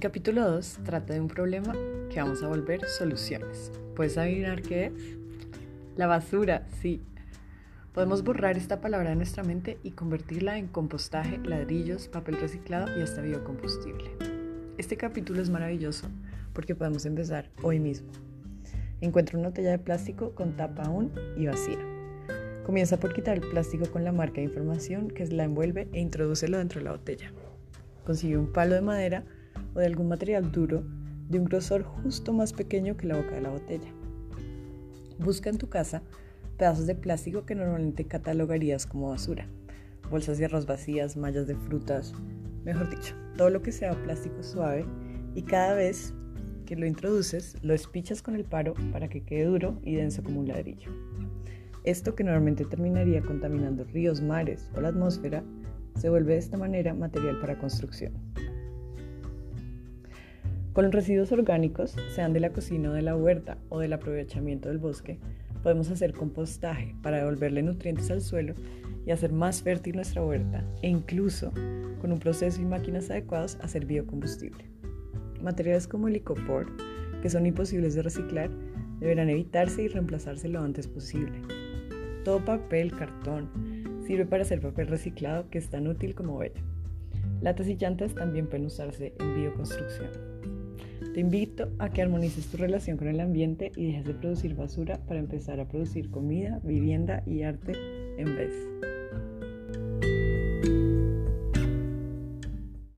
capítulo 2 trata de un problema que vamos a volver soluciones. ¿Puedes adivinar qué es? La basura, sí. Podemos borrar esta palabra de nuestra mente y convertirla en compostaje, ladrillos, papel reciclado y hasta biocombustible. Este capítulo es maravilloso porque podemos empezar hoy mismo. Encuentra una botella de plástico con tapa aún y vacía. Comienza por quitar el plástico con la marca de información que la envuelve e introdúcelo dentro de la botella. Consigue un palo de madera o de algún material duro de un grosor justo más pequeño que la boca de la botella. Busca en tu casa pedazos de plástico que normalmente catalogarías como basura, bolsas de arroz vacías, mallas de frutas, mejor dicho, todo lo que sea plástico suave y cada vez que lo introduces lo espichas con el paro para que quede duro y denso como un ladrillo. Esto que normalmente terminaría contaminando ríos, mares o la atmósfera, se vuelve de esta manera material para construcción. Con los residuos orgánicos, sean de la cocina o de la huerta o del aprovechamiento del bosque, podemos hacer compostaje para devolverle nutrientes al suelo y hacer más fértil nuestra huerta e incluso, con un proceso y máquinas adecuados, hacer biocombustible. Materiales como el icopor, que son imposibles de reciclar, deberán evitarse y reemplazarse lo antes posible. Todo papel, cartón, sirve para hacer papel reciclado que es tan útil como bello. Latas y llantas también pueden usarse en bioconstrucción. Te invito a que armonices tu relación con el ambiente y dejes de producir basura para empezar a producir comida, vivienda y arte en vez.